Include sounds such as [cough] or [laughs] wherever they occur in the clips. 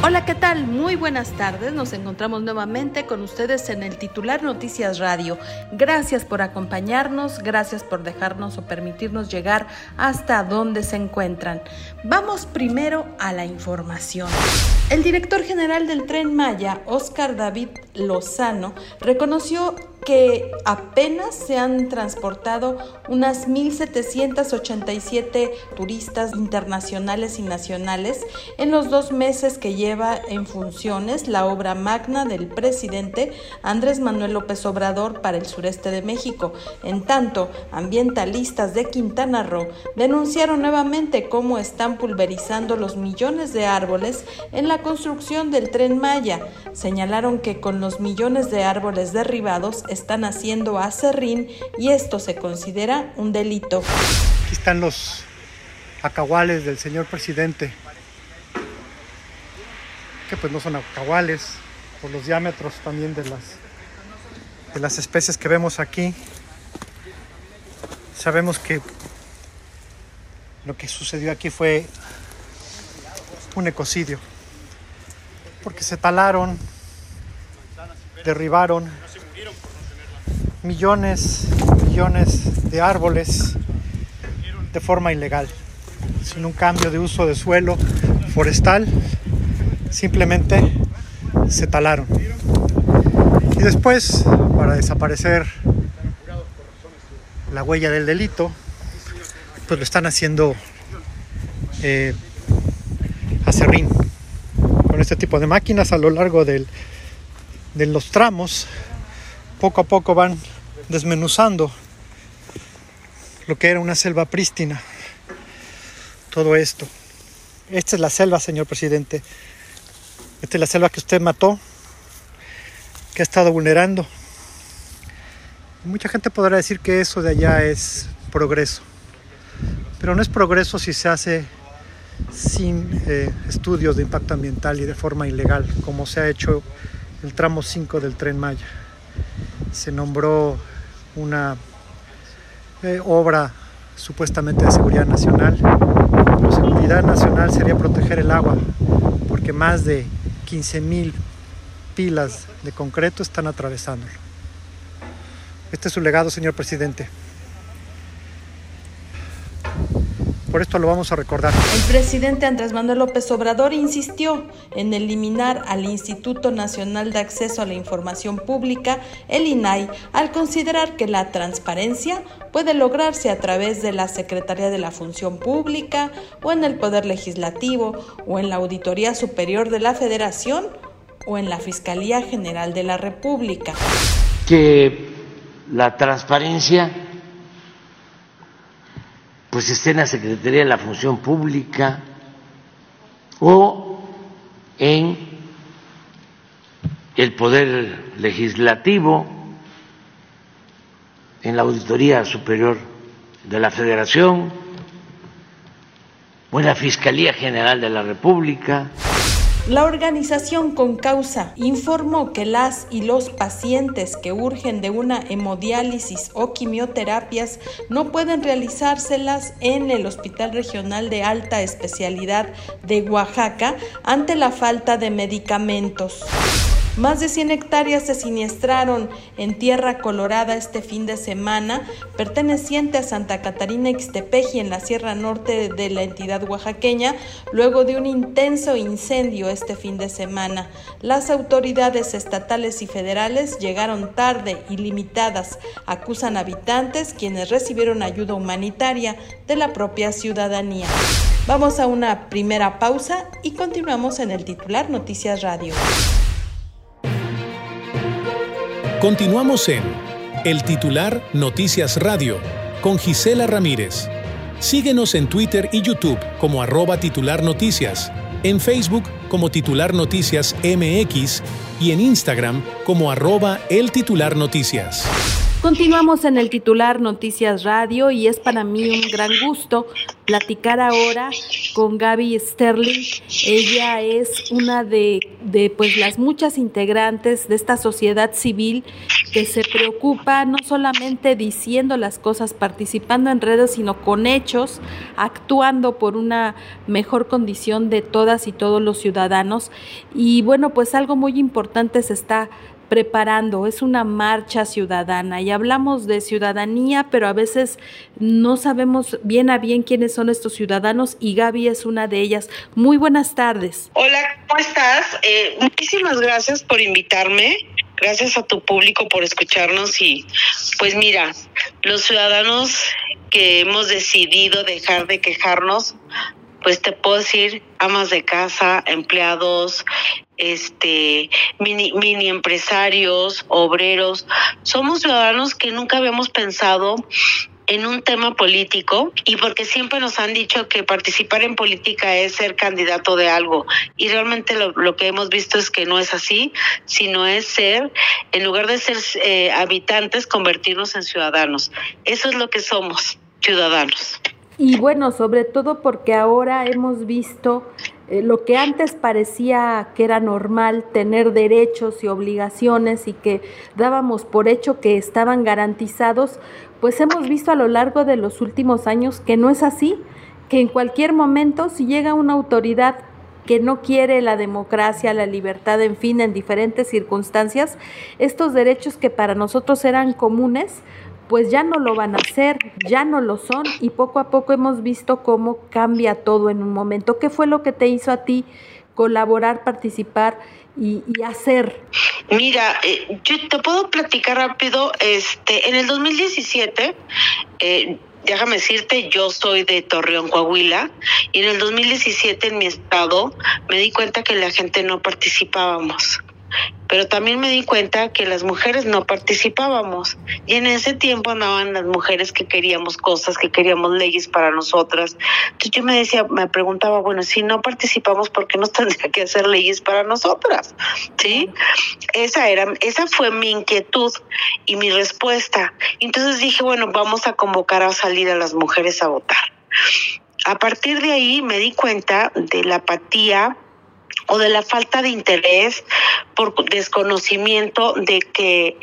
Hola, ¿qué tal? Muy buenas tardes. Nos encontramos nuevamente con ustedes en el titular Noticias Radio. Gracias por acompañarnos, gracias por dejarnos o permitirnos llegar hasta donde se encuentran. Vamos primero a la información. El director general del tren Maya, Oscar David Lozano, reconoció que apenas se han transportado unas 1.787 turistas internacionales y nacionales en los dos meses que lleva en funciones la obra magna del presidente Andrés Manuel López Obrador para el sureste de México. En tanto, ambientalistas de Quintana Roo denunciaron nuevamente cómo están pulverizando los millones de árboles en la construcción del tren Maya. Señalaron que con los millones de árboles derribados están haciendo acerrín y esto se considera un delito. Aquí están los acahuales del señor presidente, que pues no son acahuales, por los diámetros también de las, de las especies que vemos aquí. Sabemos que lo que sucedió aquí fue un ecocidio, porque se talaron, derribaron millones, millones de árboles de forma ilegal, sin un cambio de uso de suelo forestal, simplemente se talaron. Y después, para desaparecer la huella del delito, pues lo están haciendo eh, acerrín con este tipo de máquinas a lo largo del, de los tramos poco a poco van desmenuzando lo que era una selva prístina. Todo esto. Esta es la selva, señor presidente. Esta es la selva que usted mató, que ha estado vulnerando. Mucha gente podrá decir que eso de allá es progreso, pero no es progreso si se hace sin eh, estudios de impacto ambiental y de forma ilegal, como se ha hecho el tramo 5 del tren Maya se nombró una eh, obra supuestamente de seguridad nacional. Pero seguridad nacional sería proteger el agua, porque más de 15.000 pilas de concreto están atravesándolo. Este es su legado, señor presidente. Por esto lo vamos a recordar. El presidente Andrés Manuel López Obrador insistió en eliminar al Instituto Nacional de Acceso a la Información Pública, el INAI, al considerar que la transparencia puede lograrse a través de la Secretaría de la Función Pública o en el Poder Legislativo o en la Auditoría Superior de la Federación o en la Fiscalía General de la República. Que la transparencia pues esté en la Secretaría de la Función Pública o en el Poder Legislativo, en la Auditoría Superior de la Federación o en la Fiscalía General de la República. La organización con causa informó que las y los pacientes que urgen de una hemodiálisis o quimioterapias no pueden realizárselas en el Hospital Regional de Alta Especialidad de Oaxaca ante la falta de medicamentos. Más de 100 hectáreas se siniestraron en Tierra Colorada este fin de semana, perteneciente a Santa Catarina Ixtepeji en la Sierra Norte de la entidad oaxaqueña, luego de un intenso incendio este fin de semana. Las autoridades estatales y federales llegaron tarde y limitadas, acusan habitantes quienes recibieron ayuda humanitaria de la propia ciudadanía. Vamos a una primera pausa y continuamos en el titular Noticias Radio. Continuamos en El titular Noticias Radio con Gisela Ramírez. Síguenos en Twitter y YouTube como arroba titular noticias, en Facebook como titular noticias MX y en Instagram como arroba el titular noticias. Continuamos en el titular Noticias Radio y es para mí un gran gusto platicar ahora con Gaby Sterling. Ella es una de, de pues las muchas integrantes de esta sociedad civil que se preocupa no solamente diciendo las cosas, participando en redes, sino con hechos, actuando por una mejor condición de todas y todos los ciudadanos. Y bueno, pues algo muy importante se está preparando, es una marcha ciudadana y hablamos de ciudadanía, pero a veces no sabemos bien a bien quiénes son estos ciudadanos y Gaby es una de ellas. Muy buenas tardes. Hola, ¿cómo estás? Eh, muchísimas gracias por invitarme. Gracias a tu público por escucharnos y pues mira, los ciudadanos que hemos decidido dejar de quejarnos, pues te puedo decir, amas de casa, empleados, este mini, mini empresarios, obreros, somos ciudadanos que nunca habíamos pensado en un tema político y porque siempre nos han dicho que participar en política es ser candidato de algo y realmente lo, lo que hemos visto es que no es así, sino es ser, en lugar de ser eh, habitantes, convertirnos en ciudadanos. Eso es lo que somos, ciudadanos. Y bueno, sobre todo porque ahora hemos visto eh, lo que antes parecía que era normal, tener derechos y obligaciones y que dábamos por hecho que estaban garantizados, pues hemos visto a lo largo de los últimos años que no es así, que en cualquier momento si llega una autoridad que no quiere la democracia, la libertad, en fin, en diferentes circunstancias, estos derechos que para nosotros eran comunes, pues ya no lo van a hacer, ya no lo son y poco a poco hemos visto cómo cambia todo en un momento. ¿Qué fue lo que te hizo a ti colaborar, participar y, hacer? Mira, eh, yo te puedo platicar rápido. Este, en el 2017, eh, déjame decirte, yo soy de Torreón, Coahuila, y en el 2017 en mi estado me di cuenta que la gente no participábamos pero también me di cuenta que las mujeres no participábamos y en ese tiempo andaban las mujeres que queríamos cosas, que queríamos leyes para nosotras. Entonces yo me decía, me preguntaba, bueno, si no participamos, ¿por qué nos [laughs] tendría que hacer leyes para nosotras? ¿Sí? Esa era, esa fue mi inquietud y mi respuesta. Entonces dije, bueno, vamos a convocar a salir a las mujeres a votar. A partir de ahí me di cuenta de la apatía o de la falta de interés por desconocimiento de que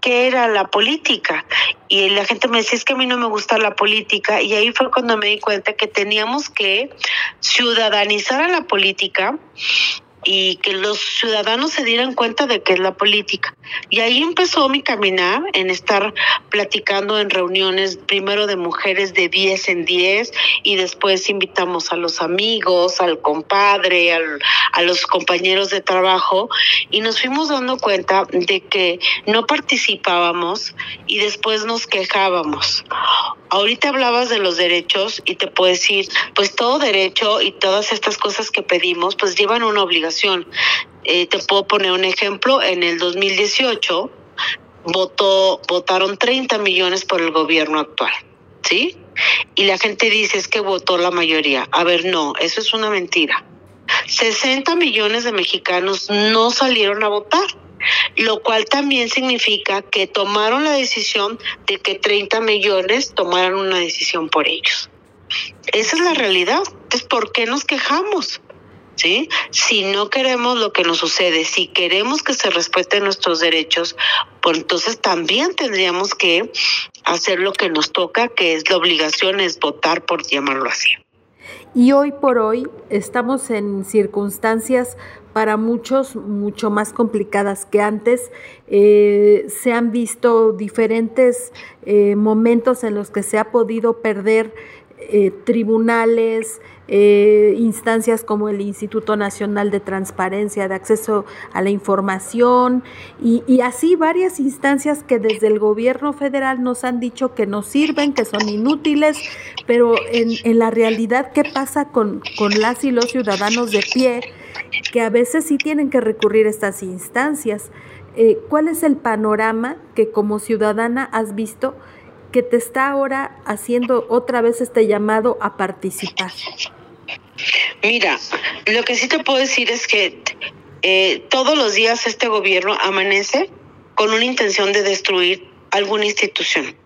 qué era la política. Y la gente me decía, es que a mí no me gusta la política. Y ahí fue cuando me di cuenta que teníamos que ciudadanizar a la política y que los ciudadanos se dieran cuenta de que es la política. Y ahí empezó mi caminar en estar platicando en reuniones, primero de mujeres de 10 en 10 y después invitamos a los amigos, al compadre, al, a los compañeros de trabajo y nos fuimos dando cuenta de que no participábamos y después nos quejábamos. Ahorita hablabas de los derechos y te puedo decir, pues todo derecho y todas estas cosas que pedimos pues llevan una obligación eh, te puedo poner un ejemplo, en el 2018 votó, votaron 30 millones por el gobierno actual, ¿sí? Y la gente dice es que votó la mayoría. A ver, no, eso es una mentira. 60 millones de mexicanos no salieron a votar, lo cual también significa que tomaron la decisión de que 30 millones tomaran una decisión por ellos. Esa es la realidad. Entonces, ¿por qué nos quejamos? ¿Sí? Si no queremos lo que nos sucede, si queremos que se respeten nuestros derechos, pues entonces también tendríamos que hacer lo que nos toca, que es la obligación, es votar, por llamarlo así. Y hoy por hoy estamos en circunstancias para muchos mucho más complicadas que antes. Eh, se han visto diferentes eh, momentos en los que se ha podido perder eh, tribunales, eh, instancias como el Instituto Nacional de Transparencia, de Acceso a la Información y, así varias instancias que desde el gobierno federal nos han dicho que no sirven, que son inútiles, pero en, la realidad, ¿qué pasa con, con las y los ciudadanos de pie que a veces sí tienen que recurrir a estas instancias? Eh, ¿Cuál es el panorama que como ciudadana has visto que te está ahora haciendo otra vez este llamado a participar? Mira, lo que sí te puedo decir es que eh, todos los días este gobierno amanece con una intención de destruir alguna institución.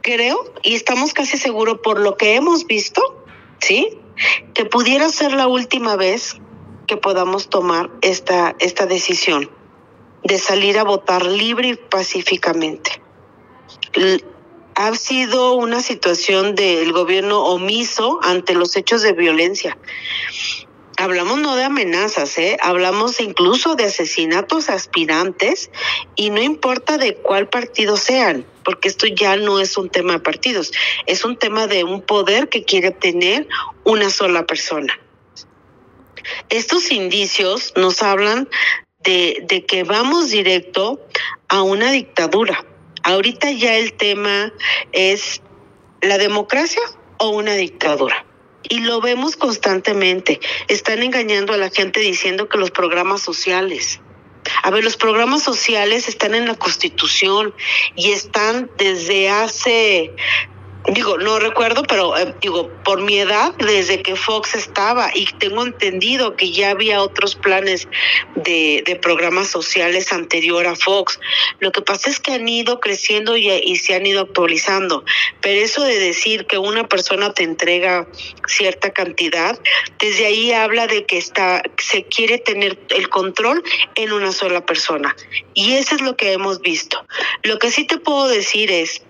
Creo y estamos casi seguros por lo que hemos visto, ¿sí? Que pudiera ser la última vez que podamos tomar esta, esta decisión de salir a votar libre y pacíficamente. Ha sido una situación del gobierno omiso ante los hechos de violencia. Hablamos no de amenazas, ¿eh? hablamos incluso de asesinatos aspirantes y no importa de cuál partido sean, porque esto ya no es un tema de partidos, es un tema de un poder que quiere tener una sola persona. Estos indicios nos hablan de, de que vamos directo a una dictadura. Ahorita ya el tema es la democracia o una dictadura. Y lo vemos constantemente. Están engañando a la gente diciendo que los programas sociales. A ver, los programas sociales están en la Constitución y están desde hace digo, no recuerdo, pero eh, digo, por mi edad, desde que Fox estaba, y tengo entendido que ya había otros planes de, de programas sociales anterior a Fox. Lo que pasa es que han ido creciendo y, y se han ido actualizando, pero eso de decir que una persona te entrega cierta cantidad, desde ahí habla de que está, se quiere tener el control en una sola persona. Y eso es lo que hemos visto. Lo que sí te puedo decir es,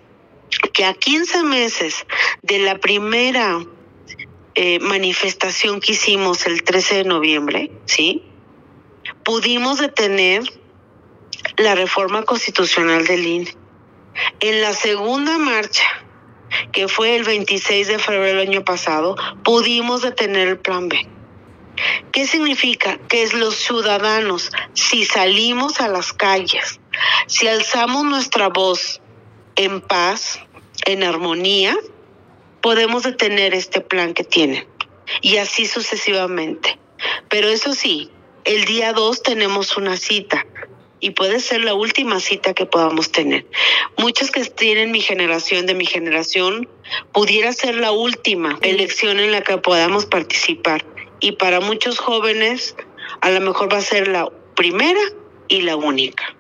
que a 15 meses de la primera eh, manifestación que hicimos el 13 de noviembre, ¿sí? Pudimos detener la reforma constitucional del INE. En la segunda marcha, que fue el 26 de febrero del año pasado, pudimos detener el plan B. ¿Qué significa? Que es los ciudadanos, si salimos a las calles, si alzamos nuestra voz en paz, en armonía, podemos detener este plan que tienen. Y así sucesivamente. Pero eso sí, el día 2 tenemos una cita y puede ser la última cita que podamos tener. Muchos que tienen mi generación, de mi generación, pudiera ser la última elección en la que podamos participar. Y para muchos jóvenes, a lo mejor va a ser la primera y la única.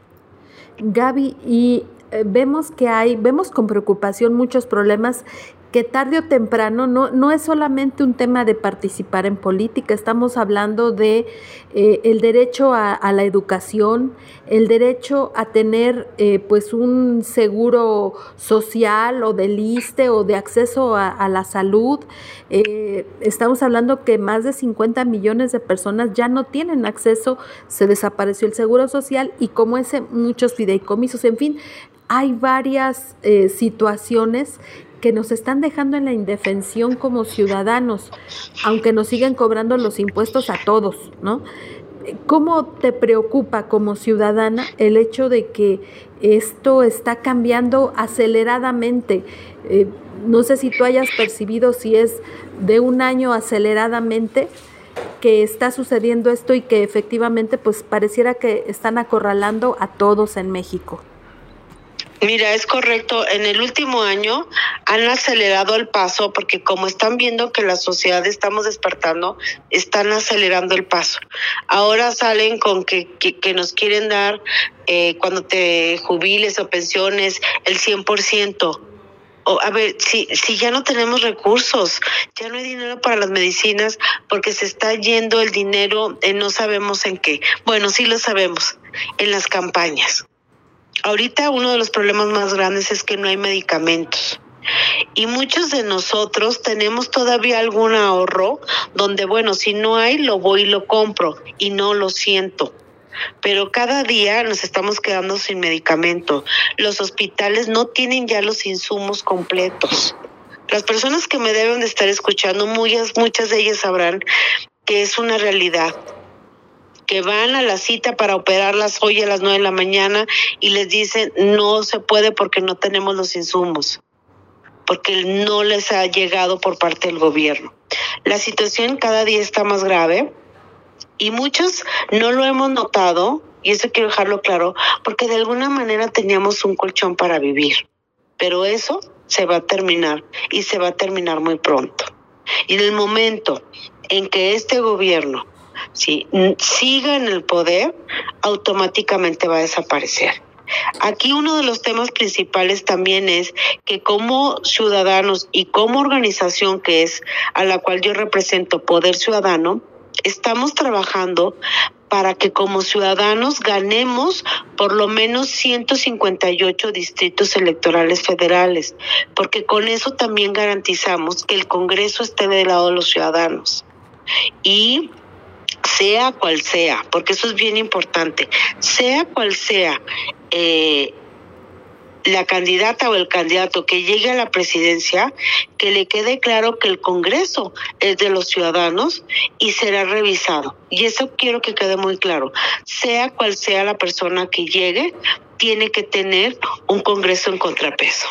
Gaby, y vemos que hay, vemos con preocupación muchos problemas que tarde o temprano no, no es solamente un tema de participar en política, estamos hablando de eh, el derecho a, la educación, el derecho a tener eh, pues un seguro social o de liste o de acceso a, la salud. Eh, estamos hablando que más de 50 millones de personas ya no tienen acceso, se desapareció el seguro social y como ese muchos fideicomisos, en fin, hay varias situaciones que nos están dejando en la indefensión como ciudadanos, aunque nos siguen cobrando los impuestos a todos, ¿no? ¿Cómo te preocupa como ciudadana el hecho de que esto está cambiando aceleradamente? Eh, no sé si tú hayas percibido si es de un año aceleradamente que está sucediendo esto y que efectivamente pues pareciera que están acorralando a todos en México. Mira, es correcto. En el último año han acelerado el paso porque como están viendo que la sociedad estamos despertando, están acelerando el paso. Ahora salen con que, que, nos quieren dar eh, cuando te jubiles o pensiones el 100%. O, a ver, si, si ya no tenemos recursos, ya no hay dinero para las medicinas porque se está yendo el dinero, en no sabemos en qué. Bueno, sí lo sabemos, en las campañas. Ahorita uno de los problemas más grandes es que no hay medicamentos. Y muchos de nosotros tenemos todavía algún ahorro donde, bueno, si no hay, lo voy y lo compro y no lo siento. Pero cada día nos estamos quedando sin medicamento. Los hospitales no tienen ya los insumos completos. Las personas que me deben de estar escuchando, muchas, muchas de ellas sabrán que es una realidad que van a la cita para operarlas hoy a las nueve de la mañana y les dicen no se puede porque no tenemos los insumos, porque no les ha llegado por parte del gobierno. La situación cada día está más grave y muchos no lo hemos notado, y eso quiero dejarlo claro, porque de alguna manera teníamos un colchón para vivir, pero eso se va a terminar y se va a terminar muy pronto. Y en el momento en que este gobierno si siga en el poder, automáticamente va a desaparecer. Aquí uno de los temas principales también es que como ciudadanos y como organización que es a la cual yo represento Poder Ciudadano, estamos trabajando para que como ciudadanos ganemos por lo menos 158 distritos electorales federales, porque con eso también garantizamos que el Congreso esté del lado de los ciudadanos. Y sea cual sea, porque eso es bien importante, sea cual sea eh, la candidata o el candidato que llegue a la presidencia, que le quede claro que el Congreso es de los ciudadanos y será revisado. Y eso quiero que quede muy claro. Sea cual sea la persona que llegue, tiene que tener un Congreso en contrapeso.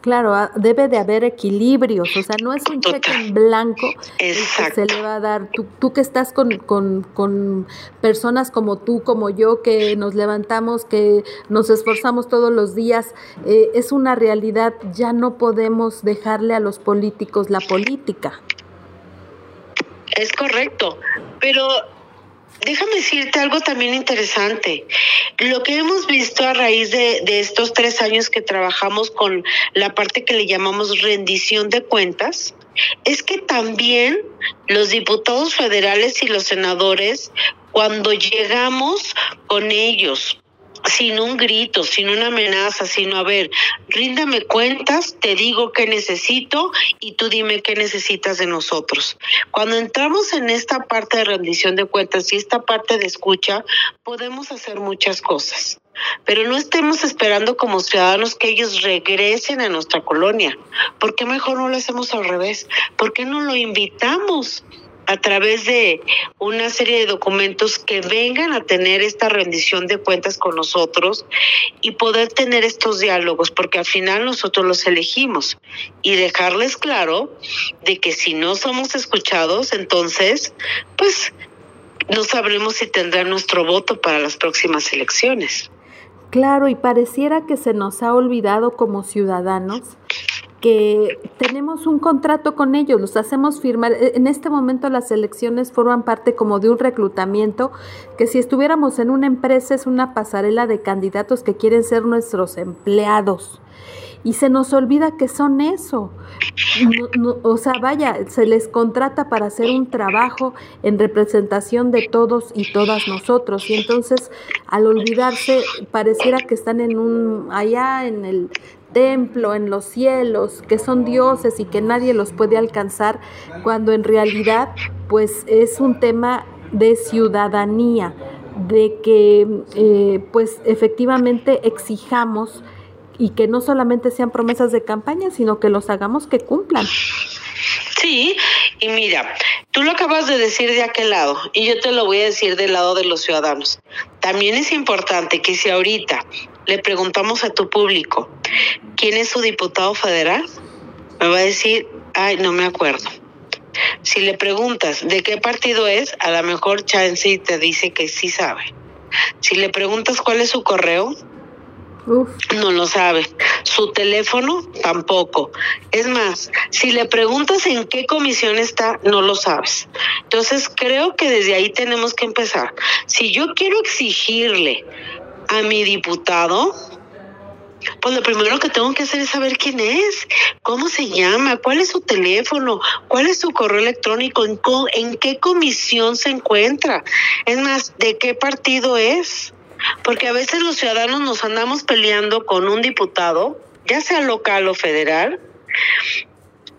Claro, ah, debe de haber equilibrios, o sea, no es un cheque en blanco que se le va a dar. Tú, tú que estás con, con, con, personas como tú, como yo, que nos levantamos, que nos esforzamos todos los días, eh, es una realidad, ya no podemos dejarle a los políticos la política. Es correcto, pero Déjame decirte algo también interesante. Lo que hemos visto a raíz de, de, estos tres años que trabajamos con la parte que le llamamos rendición de cuentas, es que también los diputados federales y los senadores, cuando llegamos con ellos sin un grito, sin una amenaza, sino a ver, ríndame cuentas, te digo qué necesito y tú dime qué necesitas de nosotros. Cuando entramos en esta parte de rendición de cuentas y esta parte de escucha, podemos hacer muchas cosas. Pero no estemos esperando como ciudadanos que ellos regresen a nuestra colonia. ¿Por qué mejor no lo hacemos al revés? ¿Por qué no lo invitamos? A través de una serie de documentos que vengan a tener esta rendición de cuentas con nosotros y poder tener estos diálogos, porque al final nosotros los elegimos y dejarles claro de que si no somos escuchados, entonces, pues no sabremos si tendrán nuestro voto para las próximas elecciones. Claro, y pareciera que se nos ha olvidado como ciudadanos que tenemos un contrato con ellos, los hacemos firmar. E, en este momento las elecciones forman parte como de un reclutamiento que si estuviéramos en una empresa es una pasarela de candidatos que quieren ser nuestros empleados. Y se nos olvida que son eso. o sea, vaya, se les contrata para hacer un trabajo en representación de todos y todas nosotros. Y entonces, al olvidarse, pareciera que están en un, allá en el templo, en los cielos, que son dioses y que nadie los puede alcanzar, cuando en realidad pues es un tema de ciudadanía, de que eh, pues efectivamente exijamos y que no solamente sean promesas de campaña, sino que los hagamos que cumplan. Sí, y mira, tú lo acabas de decir de aquel lado y yo te lo voy a decir del lado de los ciudadanos. También es importante que si ahorita le preguntamos a tu público, ¿quién es su diputado federal? Me va a decir, ay, no me acuerdo. Si le preguntas de qué partido es, a lo mejor Chansey te dice que sí sabe. Si le preguntas cuál es su correo, no lo sabe. Su teléfono tampoco. Es más, si le preguntas en qué comisión está, no lo sabes. Entonces creo que desde ahí tenemos que empezar. Si yo quiero exigirle a mi diputado, pues lo primero que tengo que hacer es saber quién es, cómo se llama, cuál es su teléfono, cuál es su correo electrónico, en, en qué comisión se encuentra, es más, de qué partido es. Porque a veces los ciudadanos nos andamos peleando con un diputado, ya sea local o federal,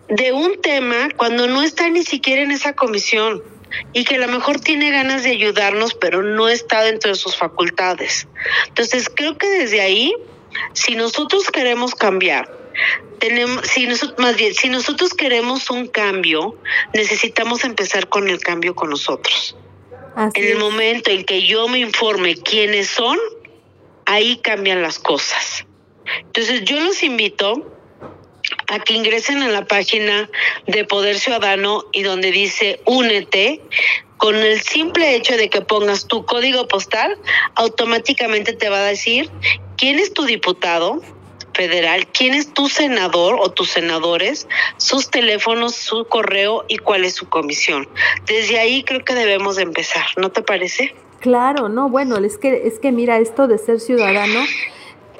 de un tema cuando no está ni siquiera en esa comisión y que a lo mejor tiene ganas de ayudarnos, pero no está dentro de sus facultades. Entonces, creo que desde ahí, si nosotros queremos cambiar, tenemos, si nosotros, más bien, si nosotros queremos un cambio, necesitamos empezar con el cambio con nosotros en el momento en que yo me informe quiénes son, ahí cambian las cosas. Entonces yo los invito a que ingresen a la página de Poder Ciudadano y donde dice únete, con el simple hecho de que pongas tu código postal, automáticamente te va a decir quién es tu diputado, federal, quién es tu senador o tus senadores, sus teléfonos, su correo y cuál es su comisión. Desde ahí creo que debemos de empezar, ¿no te parece? Claro, no, bueno, es que es que mira, esto de ser ciudadano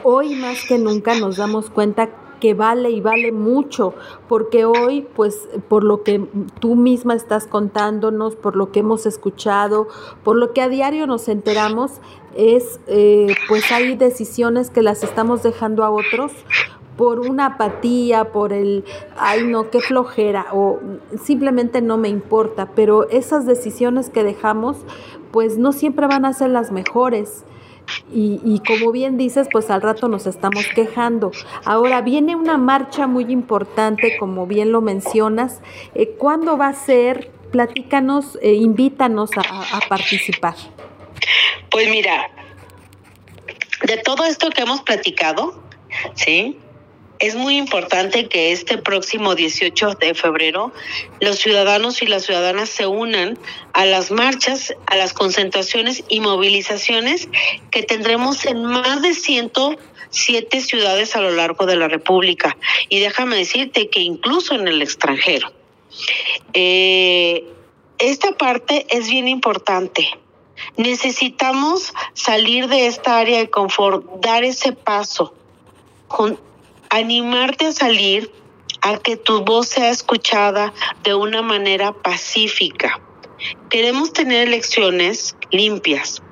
hoy más que nunca nos damos cuenta que vale y vale mucho, porque hoy, pues, por lo que tú misma estás contándonos, por lo que hemos escuchado, por lo que a diario nos enteramos, es, eh, pues hay decisiones que las estamos dejando a otros por una apatía, por el, ay no, qué flojera, o simplemente no me importa, pero esas decisiones que dejamos, pues no siempre van a ser las mejores. Y, como bien dices, pues al rato nos estamos quejando. Ahora viene una marcha muy importante, como bien lo mencionas. Eh, ¿Cuándo va a ser? Platícanos, eh, invítanos a, a participar. Pues mira, de todo esto que hemos platicado, ¿sí? Es muy importante que este próximo 18 de febrero los ciudadanos y las ciudadanas se unan a las marchas, a las concentraciones y movilizaciones que tendremos en más de 107 ciudades a lo largo de la República. Y déjame decirte que incluso en el extranjero. Eh, esta parte es bien importante. Necesitamos salir de esta área de confort, dar ese paso animarte a salir, a que tu voz sea escuchada de una manera pacífica. Queremos tener elecciones limpias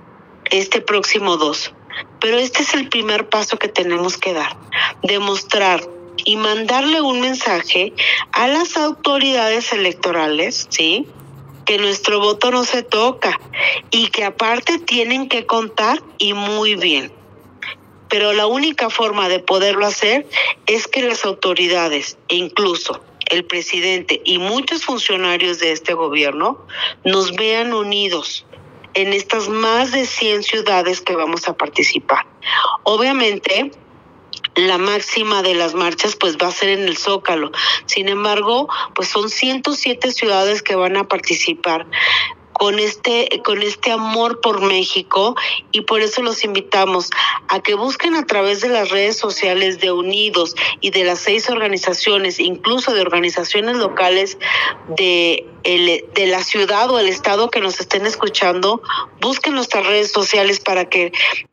este próximo 2, pero este es el primer paso que tenemos que dar, demostrar y mandarle un mensaje a las autoridades electorales, ¿sí? Que nuestro voto no se toca y que aparte tienen que contar y muy bien pero la única forma de poderlo hacer es que las autoridades incluso el presidente y muchos funcionarios de este gobierno nos vean unidos en estas más de 100 ciudades que vamos a participar. Obviamente, la máxima de las marchas pues va a ser en el Zócalo. Sin embargo, pues son 107 ciudades que van a participar con este, con este amor por México y por eso los invitamos a que busquen a través de las redes sociales de Unidos y de las seis organizaciones, incluso de organizaciones locales de, de la ciudad o el estado que nos estén escuchando, busquen nuestras redes sociales para que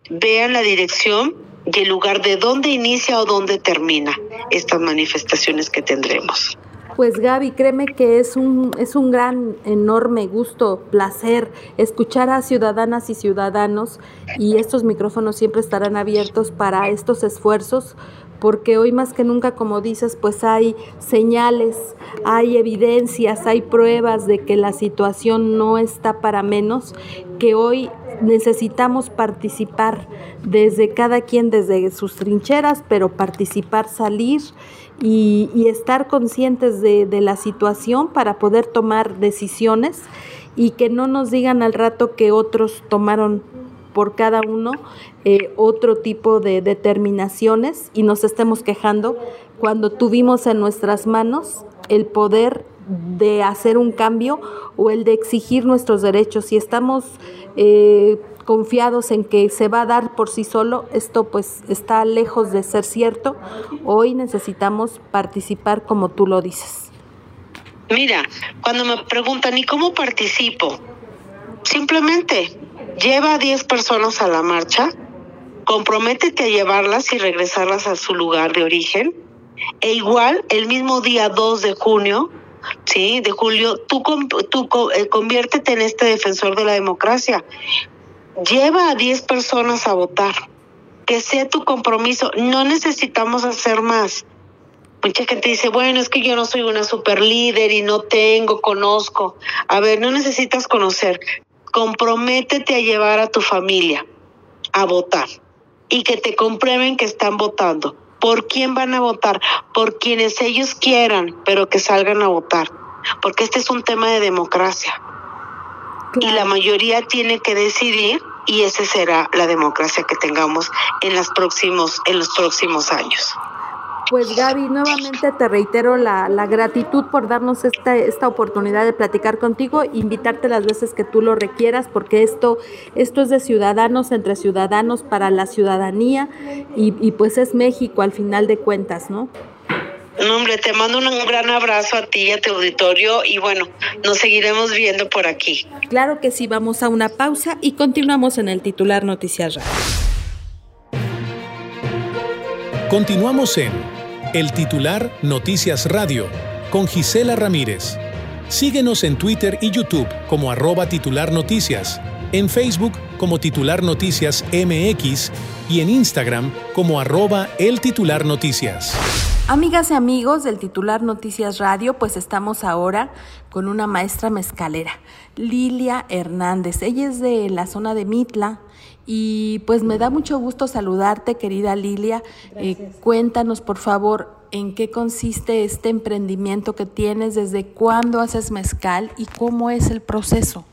vean la dirección y el lugar de dónde inicia o dónde termina estas manifestaciones que tendremos. Pues Gaby, créeme que es un, es un gran, enorme gusto, placer escuchar a ciudadanas y ciudadanos y estos micrófonos siempre estarán abiertos para estos esfuerzos porque hoy más que nunca, como dices, pues hay señales, hay evidencias, hay pruebas de que la situación no está para menos, que hoy necesitamos participar desde cada quien, desde sus trincheras, pero participar, salir y, estar conscientes de, la situación para poder tomar decisiones y que no nos digan al rato que otros tomaron por cada uno eh, otro tipo de determinaciones y nos estemos quejando cuando tuvimos en nuestras manos el poder de hacer un cambio o el de exigir nuestros derechos. Si estamos eh, confiados en que se va a dar por sí solo, esto pues está lejos de ser cierto. Hoy necesitamos participar como tú lo dices. Mira, cuando me preguntan, ¿y cómo participo? Simplemente lleva a 10 personas a la marcha, comprométete a llevarlas y regresarlas a su lugar de origen. E igual, el mismo día 2 de junio, ¿sí? De julio, tú, tú eh, conviértete en este defensor de la democracia lleva a 10 personas a votar, que sea tu compromiso, no necesitamos hacer más. Mucha gente dice, bueno, es que yo no soy una super líder y no tengo, conozco. A ver, no necesitas conocer. Comprométete a llevar a tu familia a votar y que te comprueben que están votando. ¿Por quién van a votar? Por quienes ellos quieran, pero que salgan a votar. Porque este es un tema de democracia y la mayoría tiene que decidir y esa será la democracia que tengamos en los próximos en los próximos años. Pues Gaby, nuevamente te reitero la, la, gratitud por darnos esta, esta oportunidad de platicar contigo, invitarte las veces que tú lo requieras, porque esto, esto es de ciudadanos entre ciudadanos para la ciudadanía y, y pues es México al final de cuentas, ¿no? No, hombre, te mando un gran abrazo a ti y a tu auditorio y bueno, nos seguiremos viendo por aquí. Claro que sí, vamos a una pausa y continuamos en el titular Noticias Radio. Continuamos en El Titular Noticias Radio con Gisela Ramírez. Síguenos en Twitter y YouTube como arroba titular noticias, en Facebook como titular noticias MX y en Instagram como arroba el titular noticias. Amigas y amigos del titular Noticias Radio, pues estamos ahora con una maestra mezcalera, Lilia Hernández. Ella es de la zona de Mitla y pues me da mucho gusto saludarte, querida Lilia. Eh, cuéntanos, por favor, en qué consiste este emprendimiento que tienes, desde cuándo haces mezcal y cómo es el proceso.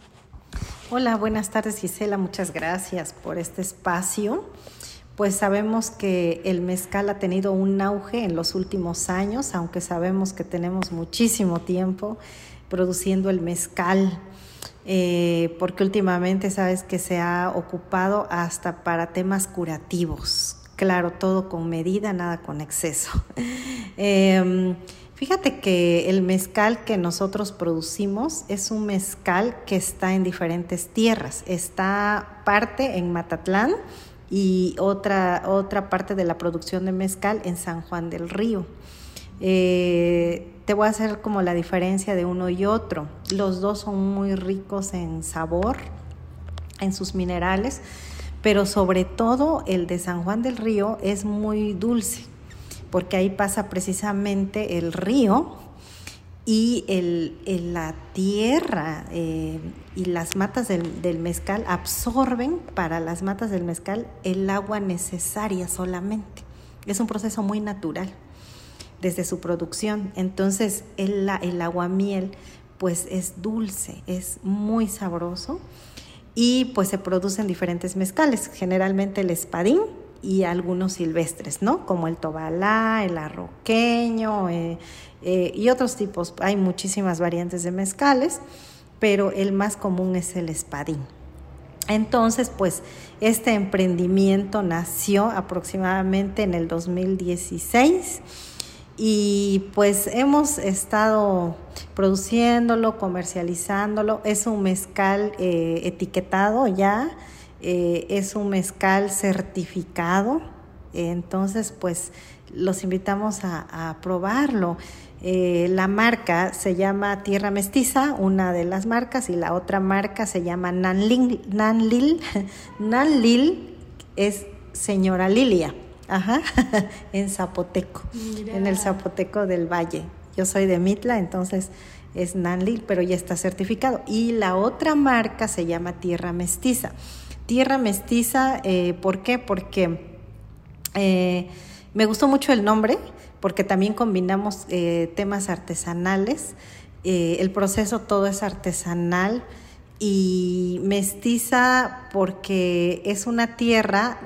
Hola, buenas tardes Gisela, muchas gracias por este espacio pues sabemos que el mezcal ha tenido un auge en los últimos años, aunque sabemos que tenemos muchísimo tiempo produciendo el mezcal, eh, porque últimamente sabes que se ha ocupado hasta para temas curativos. Claro, todo con medida, nada con exceso. [laughs] Em, fíjate que el mezcal que nosotros producimos es un mezcal que está en diferentes tierras. Está parte en Matatlán, y otra, otra parte de la producción de mezcal en San Juan del Río. Eh, te voy a hacer como la diferencia de uno y otro. Los dos son muy ricos en sabor, en sus minerales, pero sobre todo el de San Juan del Río es muy dulce, porque ahí pasa precisamente el río y la tierra eh, y las matas del, mezcal absorben para las matas del mezcal el agua necesaria solamente. Es un proceso muy natural desde su producción. Entonces el, el aguamiel pues es dulce, es muy sabroso y pues se producen diferentes mezcales, generalmente el espadín y algunos silvestres, ¿no? Como el tobalá, el arroqueño, eh, eh, y otros tipos. Hay muchísimas variantes de mezcales, pero el más común es el espadín. Entonces, pues este emprendimiento nació aproximadamente en el 2016 y pues hemos estado produciéndolo, comercializándolo. Es un mezcal eh, etiquetado ya, eh, es un mezcal certificado. Entonces, pues los invitamos a, probarlo. Eh, la marca se llama Tierra Mestiza, una de las marcas, y la otra marca se llama Nanlil. Nanlil, [laughs] Nanlil es señora Lilia, ajá, [laughs] en Zapoteco, en el Zapoteco del Valle. Yo soy de Mitla, entonces es Nanlil, pero ya está certificado. Y la otra marca se llama Tierra Mestiza. Tierra Mestiza, eh, ¿por qué? Porque eh, me gustó mucho el nombre porque también combinamos eh, temas artesanales. El proceso todo es artesanal y mestiza porque es una tierra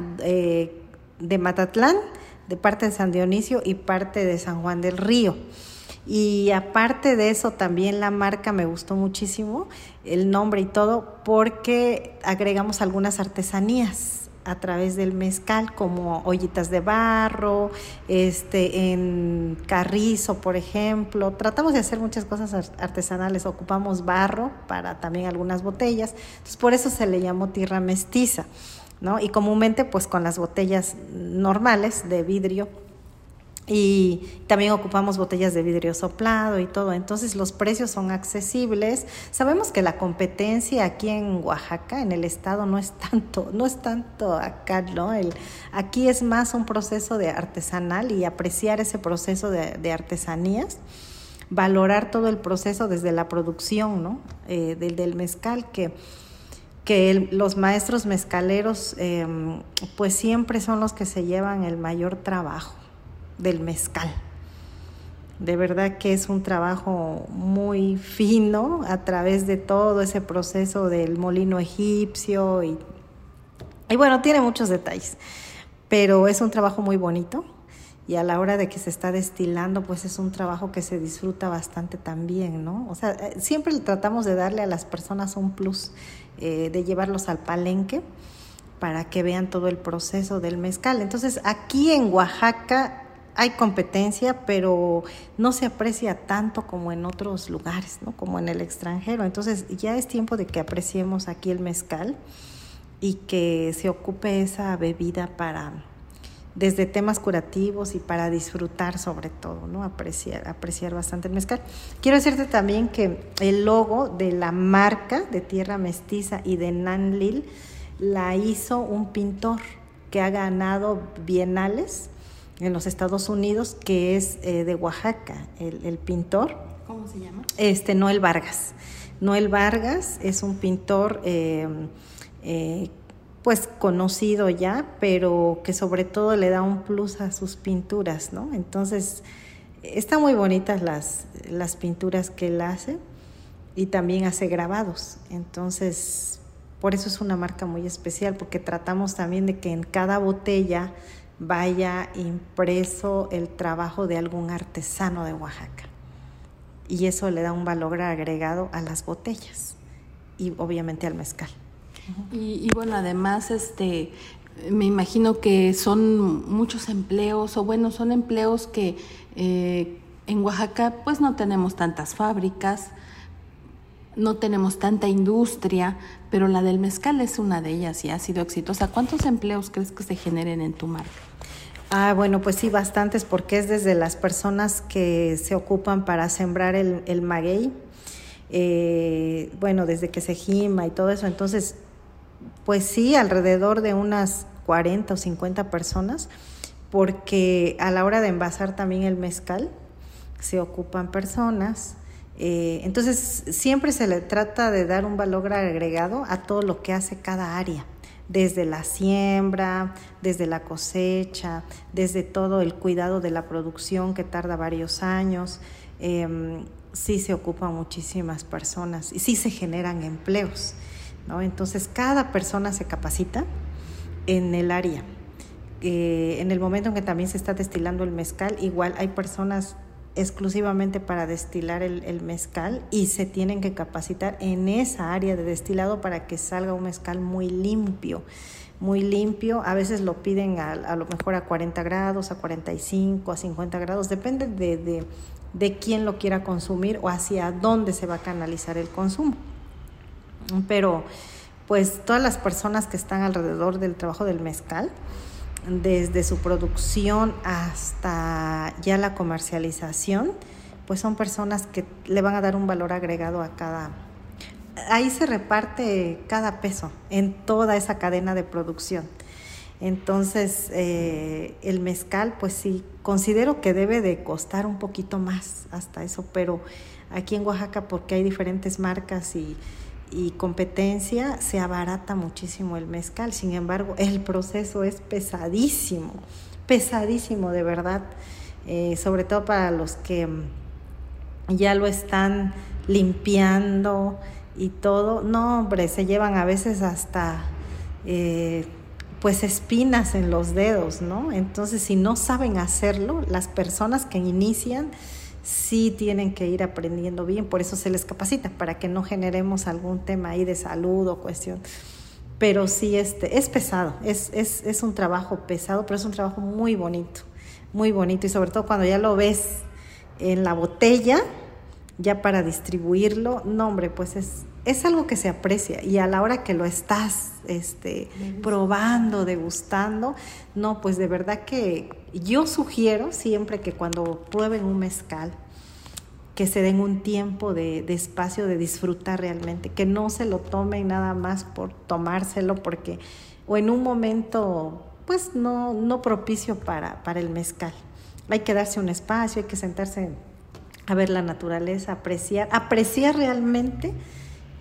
de Matatlán, de parte de San Dionisio y parte de San Juan del Río. Y aparte de eso, también la marca me gustó muchísimo, el nombre y todo, porque agregamos algunas artesanías a través del mezcal, como ollitas de barro, este, en carrizo, por ejemplo. Tratamos de hacer muchas cosas artesanales, ocupamos barro para también algunas botellas, entonces por eso se le llamó tierra mestiza, ¿no? Y comúnmente pues con las botellas normales de vidrio y también ocupamos botellas de vidrio soplado y todo. Entonces los precios son accesibles. Sabemos que la competencia aquí en Oaxaca, en el estado, no es tanto, no es tanto acá, ¿no? El, aquí es más un proceso de artesanal y apreciar ese proceso de, artesanías, valorar todo el proceso desde la producción, ¿no? Eh, del, del mezcal que que los maestros mezcaleros em, pues siempre son los que se llevan el mayor trabajo del mezcal. De verdad que es un trabajo muy fino a través de todo ese proceso del molino egipcio y, y bueno, tiene muchos detalles, pero es un trabajo muy bonito y a la hora de que se está destilando, pues es un trabajo que se disfruta bastante también, ¿no? O sea, eh, siempre tratamos de darle a las personas un plus, eh, de llevarlos al palenque para que vean todo el proceso del mezcal. Entonces, aquí en Oaxaca hay competencia, pero no se aprecia tanto como en otros lugares, ¿no? como en el extranjero. Entonces ya es tiempo de que apreciemos aquí el mezcal y que se ocupe esa bebida para, desde temas curativos y para disfrutar sobre todo, ¿no? Apreciar, apreciar bastante el mezcal. Quiero decirte también que el logo de la marca de Tierra Mestiza y de Nanlil la hizo un pintor que ha ganado bienales en los Estados Unidos, que es eh, de Oaxaca, el, pintor. ¿Cómo se llama? Este, Noel Vargas. Noel Vargas es un pintor eh, eh, pues conocido ya, pero que sobre todo le da un plus a sus pinturas, ¿no? Entonces, están muy bonitas las, las pinturas que él hace y también hace grabados. Entonces, por eso es una marca muy especial, porque tratamos también de que en cada botella vaya impreso el trabajo de algún artesano de Oaxaca. Y eso le da un valor agregado a las botellas y obviamente al mezcal. Y, bueno, además, este, me imagino que son muchos empleos, o bueno, son empleos que eh, en Oaxaca pues no tenemos tantas fábricas, no tenemos tanta industria, pero la del mezcal es una de ellas y ha sido exitosa. ¿Cuántos empleos crees que se generen en tu marca? Ah, bueno, pues sí, bastantes, porque es desde las personas que se ocupan para sembrar el, el maguey, eh, bueno, desde que se gima y todo eso. Entonces, pues sí, alrededor de unas 40 o 50 personas, porque a la hora de envasar también el mezcal se ocupan personas. Eh, entonces, siempre se le trata de dar un valor agregado a todo lo que hace cada área, desde la siembra, desde la cosecha, desde todo el cuidado de la producción que tarda varios años. Em, sí se ocupan muchísimas personas y sí se generan empleos. Entonces, cada persona se capacita en el área. Eh, en el momento en que también se está destilando el mezcal, igual hay personas exclusivamente para destilar el, mezcal y se tienen que capacitar en esa área de destilado para que salga un mezcal muy limpio, muy limpio. A veces lo piden a, lo mejor a 40 grados, a 45, a 50 grados, depende de, de quién lo quiera consumir o hacia dónde se va a canalizar el consumo pero pues todas las personas que están alrededor del trabajo del mezcal, desde su producción hasta ya la comercialización, pues son personas que le van a dar un valor agregado a cada... Ahí se reparte cada peso en toda esa cadena de producción. Entonces, eh, el mezcal, pues sí, considero que debe de costar un poquito más hasta eso, pero aquí en Oaxaca, porque hay diferentes marcas y y competencia se abarata muchísimo el mezcal. Sin embargo, [laughs] el proceso es pesadísimo, pesadísimo de verdad, eh, sobre todo para los que mm, ya lo están limpiando y todo. No, hombre, se llevan a veces hasta eh, pues espinas en los dedos, ¿no? Entonces, si no saben hacerlo, las personas que inician, sí tienen que ir aprendiendo bien, por eso se les capacita, para que no generemos algún tema ahí de salud o cuestión. Pero sí, este, es pesado, es, es, es un trabajo pesado, pero es un trabajo muy bonito, muy bonito, y sobre todo cuando ya lo ves en la botella, ya para distribuirlo, no hombre, pues es, es algo que se aprecia y a la hora que lo estás este, probando, degustando, no, pues de verdad que yo sugiero siempre que cuando prueben un mezcal, que se den un tiempo de, espacio de disfrutar realmente, que no se lo tomen nada más por tomárselo porque o en un momento pues no, no propicio para, para el mezcal. Hay que darse un espacio, hay que sentarse a ver la naturaleza, apreciar, apreciar realmente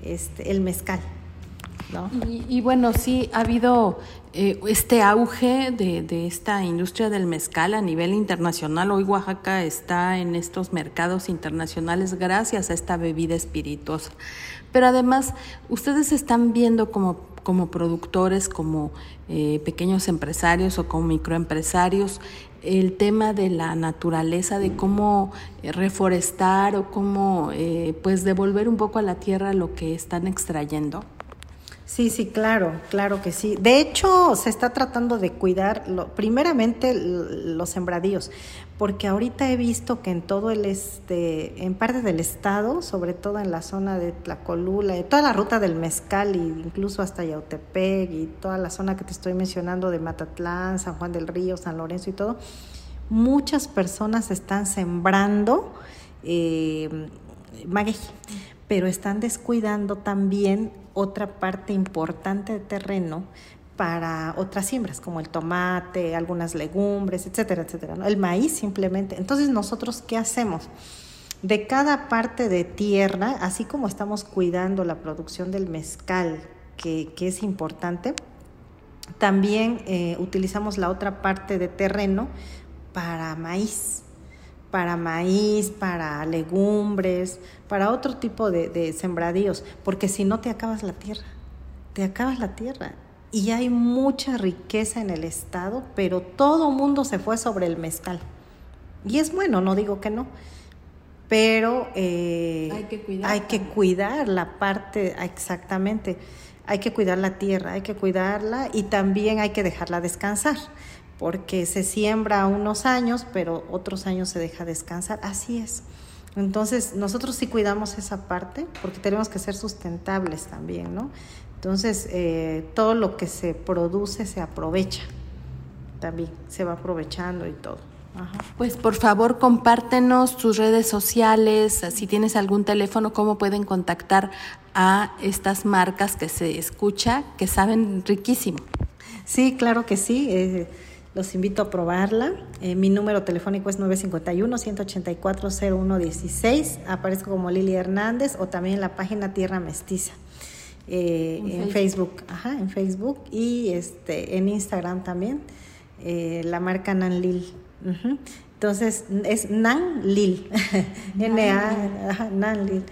este, el mezcal. ¿no? Y, bueno, sí, ha habido eh, este auge de, de, esta industria del mezcal a nivel internacional. Hoy Oaxaca está en estos mercados internacionales gracias a esta bebida espirituosa. Pero además, ustedes están viendo como, como productores, como eh, pequeños empresarios o como microempresarios, el tema de la naturaleza, de cómo eh, reforestar o cómo eh, pues devolver un poco a la tierra lo que están extrayendo? Sí, sí, claro, claro que sí. De hecho, se está tratando de cuidar, primeramente, los sembradíos, porque ahorita he visto que en todo el este, en parte del estado, sobre todo en la zona de Tlacolula, toda la ruta del Mezcal, e incluso hasta Yautepec y toda la zona que te estoy mencionando de Matatlán, San Juan del Río, San Lorenzo y todo, muchas personas están sembrando eh, maguey, pero están descuidando también otra parte importante de terreno para otras siembras, como el tomate, algunas legumbres, etcétera, etcétera. El maíz simplemente. Entonces, ¿nosotros qué hacemos? De cada parte de tierra, así como estamos cuidando la producción del mezcal, que, es importante, también eh, utilizamos la otra parte de terreno para maíz para maíz, para legumbres, para otro tipo de, sembradíos, porque si no te acabas la tierra, te acabas la tierra. Y hay mucha riqueza en el estado, pero todo mundo se fue sobre el mezcal. Y es bueno, no digo que no, pero eh, hay, que cuidar, hay que cuidar la parte, exactamente, hay que cuidar la tierra, hay que cuidarla y también hay que dejarla descansar porque se siembra unos años, pero otros años se deja descansar. Así es. Entonces, nosotros sí cuidamos esa parte porque tenemos que ser sustentables también, ¿no? Entonces, eh, todo lo que se produce se aprovecha también, se va aprovechando y todo. Pues por favor compártenos tus redes sociales, si tienes algún teléfono, cómo pueden contactar a estas marcas que se escucha, que saben riquísimo. Sí, claro que sí. Eh, los invito a probarla. Eh, mi número telefónico es 951-184-0116. Aparezco como Lili Hernández o también en la página Tierra Mestiza. Eh, en, Facebook. ajá, en Facebook y este en Instagram también, eh, la marca Nan Lil. Entonces es Nan Lil, [laughs] N-A, Nan Lil.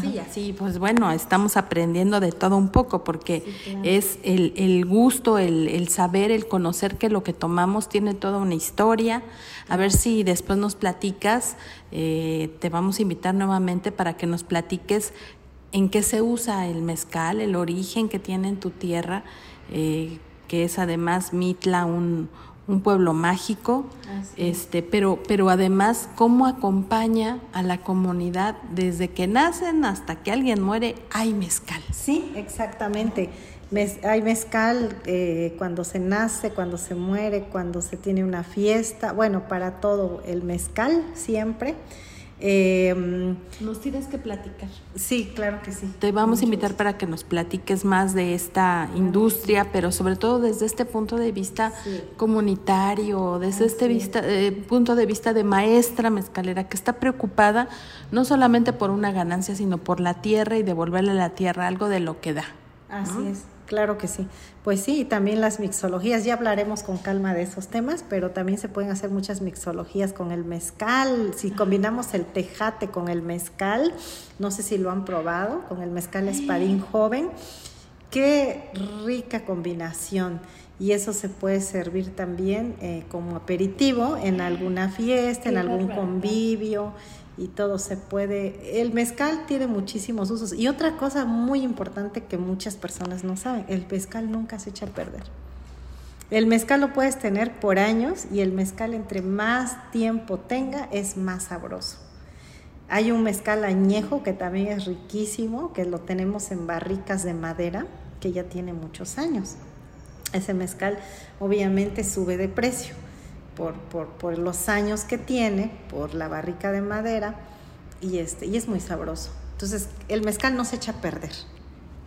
Sí, así, pues bueno, estamos aprendiendo de todo un poco porque es el, gusto, el, saber, el conocer que lo que tomamos tiene toda una historia. A ver si después nos platicas, eh, te vamos a invitar nuevamente para que nos platiques en qué se usa el mezcal, el origen que tiene en tu tierra, eh, que es además Mitla un, un pueblo mágico, este, pero, pero además cómo acompaña a la comunidad desde que nacen hasta que alguien muere, hay mezcal. Sí, exactamente. hay mezcal eh, cuando se nace, cuando se muere, cuando se tiene una fiesta, bueno, para todo el mezcal siempre. Eh, nos tienes que platicar. Sí, claro que sí. Te vamos a invitar para que nos platiques más de esta industria, pero sobre todo desde este punto de vista comunitario, desde este vista, eh, punto de vista de maestra mezcalera que está preocupada no solamente por una ganancia, sino por la tierra y devolverle a la tierra algo de lo que da. Así es. Claro que sí. Pues sí, y también las mixologías, ya hablaremos con calma de esos temas, pero también se pueden hacer muchas mixologías con el mezcal. Si combinamos el tejate con el mezcal, no sé si lo han probado, con el mezcal espadín joven, qué rica combinación. Y eso se puede servir también eh, como aperitivo en alguna fiesta, en algún convivio y todo se puede. El mezcal tiene muchísimos usos. Y otra cosa muy importante que muchas personas no saben, el mezcal nunca se echa a perder. El mezcal lo puedes tener por años y el mezcal entre más tiempo tenga es más sabroso. Hay un mezcal añejo que también es riquísimo, que lo tenemos en barricas de madera, que ya tiene muchos años. Ese mezcal obviamente sube de precio por, por, por, los años que tiene, por la barrica de madera, y, este, y es muy sabroso. Entonces, el mezcal no se echa a perder.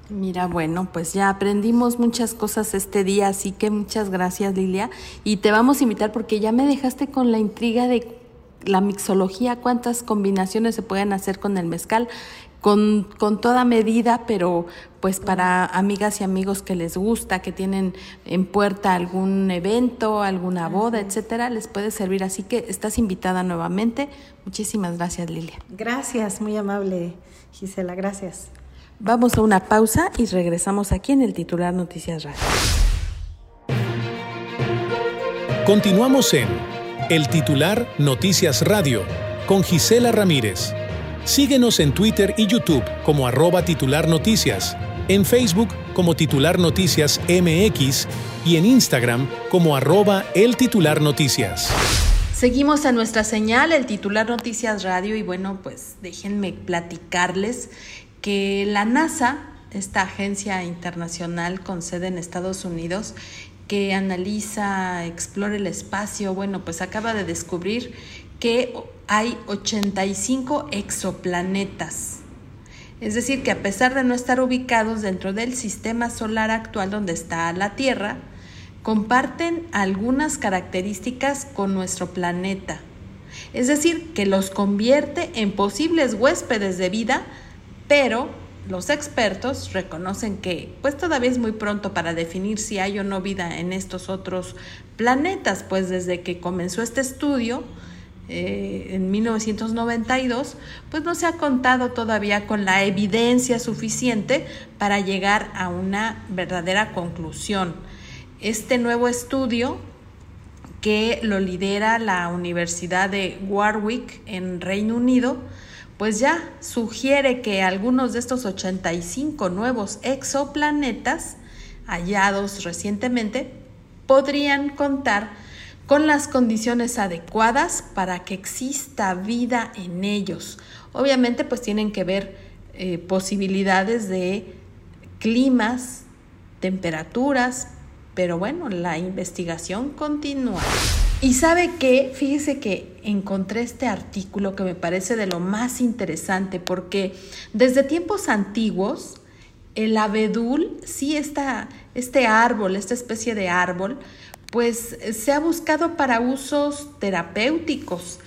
Mira, bueno, pues ya aprendimos muchas cosas este día, así que muchas gracias Lilia. Y te vamos a invitar porque ya me dejaste con la intriga de la mixología, cuántas combinaciones se pueden hacer con el mezcal con, con, toda medida, pero pues para amigas y amigos que les gusta, que tienen en puerta algún evento, alguna boda, etcétera, les puede servir. Así que estás invitada nuevamente. Muchísimas gracias, Lilia. Gracias, muy amable, Gisela, gracias. Vamos a una pausa y regresamos aquí en el titular Noticias Radio. Continuamos en el titular Noticias Radio con Gisela Ramírez. Síguenos en Twitter y YouTube como arroba titular noticias, en Facebook como titular noticias MX y en Instagram como arroba el titular noticias. Seguimos a nuestra señal, el titular Noticias Radio, y bueno, pues déjenme platicarles que la NASA, esta agencia internacional con sede en Estados Unidos, que analiza, explora el espacio, bueno, pues acaba de descubrir que hay 85 exoplanetas. Es decir, que a pesar de no estar ubicados dentro del sistema solar actual donde está la Tierra, comparten algunas características con nuestro planeta. Es decir, que los convierte en posibles huéspedes de vida, pero los expertos reconocen que pues todavía es muy pronto para definir si hay o no vida en estos otros planetas, pues desde que comenzó este estudio eh, en 1992, pues no se ha contado todavía con la evidencia suficiente para llegar a una verdadera conclusión. Este nuevo estudio que lo lidera la Universidad de Warwick en Reino Unido, pues ya sugiere que algunos de estos 85 nuevos exoplanetas hallados recientemente podrían contar con las condiciones adecuadas para que exista vida en ellos. Obviamente pues tienen que ver eh, posibilidades de climas, temperaturas, pero bueno, la investigación continúa. Y sabe qué, fíjese que encontré este artículo que me parece de lo más interesante porque desde tiempos antiguos el abedul, sí está este árbol, esta especie de árbol, pues se ha buscado para usos terapéuticos.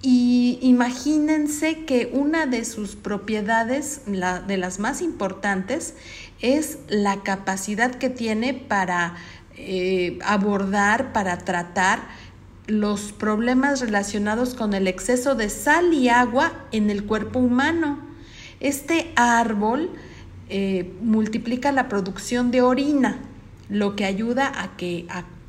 Y imagínense que una de sus propiedades, la, de las más importantes, es la capacidad que tiene para eh, abordar, para tratar los problemas relacionados con el exceso de sal y agua en el cuerpo humano. Este árbol eh, multiplica la producción de orina, lo que ayuda a que,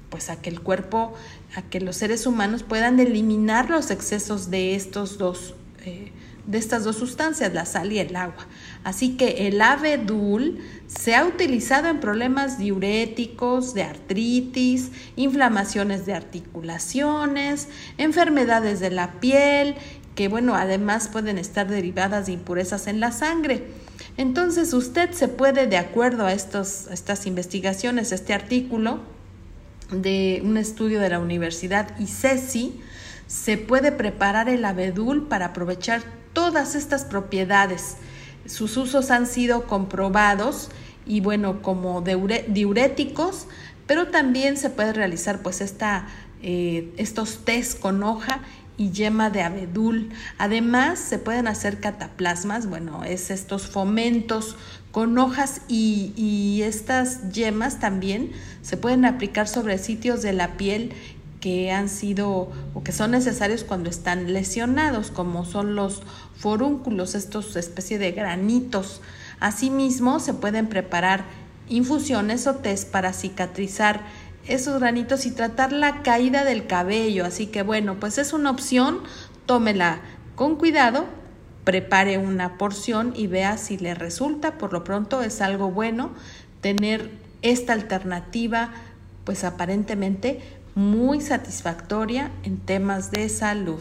pues a que el cuerpo, a que los seres humanos puedan eliminar los excesos de estos dos eh, de estas dos sustancias, la sal y el agua. Así que el abedul se ha utilizado en problemas diuréticos, de artritis, inflamaciones de articulaciones, enfermedades de la piel, que bueno, además pueden estar derivadas de impurezas en la sangre. Entonces usted se puede, de acuerdo a, estos, a estas investigaciones, este artículo de un estudio de la Universidad ICESI, se puede preparar el abedul para aprovechar todas estas propiedades. Sus usos han sido comprobados y bueno, como diuréticos, pero también se puede realizar pues esta, eh, estos test con hoja y yema de abedul. Además, se pueden hacer cataplasmas, bueno, es estos fomentos con hojas y, estas yemas también se pueden aplicar sobre sitios de la piel que han sido o que son necesarios cuando están lesionados, como son los forúnculos, estos especie de granitos. Asimismo, se pueden preparar infusiones o test para cicatrizar esos granitos y tratar la caída del cabello. Así que bueno, pues es una opción, tómela con cuidado, prepare una porción y vea si le resulta. Por lo pronto es algo bueno tener esta alternativa, pues aparentemente muy satisfactoria en temas de salud.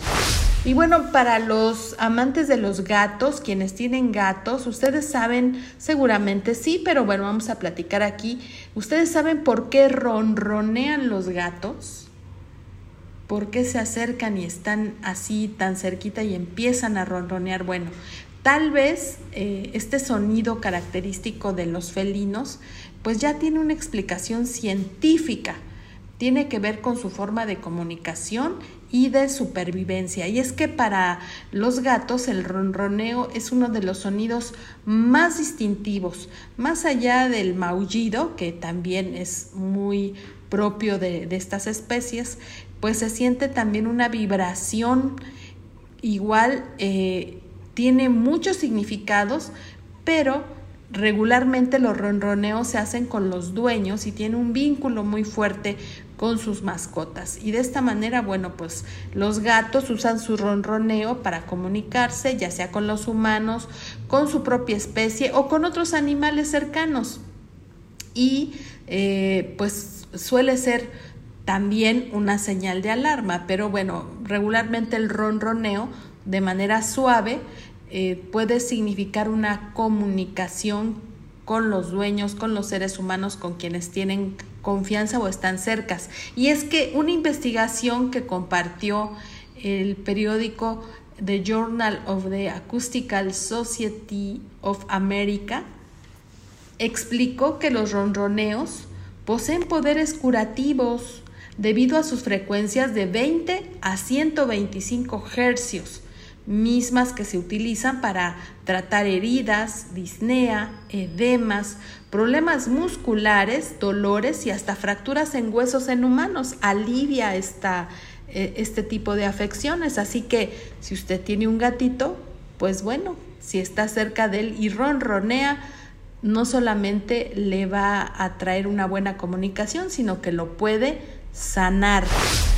Y bueno, para los amantes de los gatos, quienes tienen gatos, ustedes saben, seguramente sí, pero bueno, vamos a platicar aquí. ¿Ustedes saben por qué ronronean los gatos? ¿Por qué se acercan y están así tan cerquita y empiezan a ronronear? Bueno, tal vez eh, este sonido característico de los felinos pues ya tiene una explicación científica tiene que ver con su forma de comunicación y de supervivencia. Y es que para los gatos el ronroneo es uno de los sonidos más distintivos, más allá del maullido, que también es muy propio de, estas especies, pues se siente también una vibración igual, eh, tiene muchos significados, pero regularmente los ronroneos se hacen con los dueños y tiene un vínculo muy fuerte con sus mascotas. Y de esta manera, bueno, pues los gatos usan su ronroneo para comunicarse, ya sea con los humanos, con su propia especie o con otros animales cercanos. y eh, pues suele ser también una señal de alarma, pero bueno, regularmente el ronroneo de manera suave eh, puede significar una comunicación con los dueños, con los seres humanos con quienes tienen confianza o están cercas. Y es que una investigación que compartió el periódico The Journal of the Acoustical Society of America explicó que los ronroneos poseen poderes curativos debido a sus frecuencias de 20 a 125 hercios, mismas que se utilizan para tratar heridas, disnea, edemas, problemas musculares, dolores y hasta fracturas en huesos en humanos. Alivia esta, eh, este tipo de afecciones. Así que si usted tiene un gatito, pues bueno, si está cerca de él y ronronea, no solamente le va a traer una buena comunicación, sino que lo puede sanar.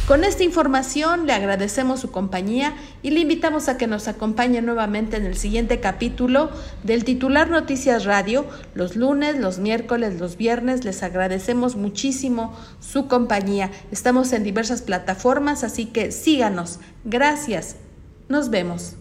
Con esta información le agradecemos su compañía y le invitamos a que nos acompañe nuevamente en el siguiente capítulo del titular Noticias Radio, los lunes, los miércoles, los viernes. Les agradecemos muchísimo su compañía. Estamos en diversas plataformas, así que síganos. Gracias. Nos vemos.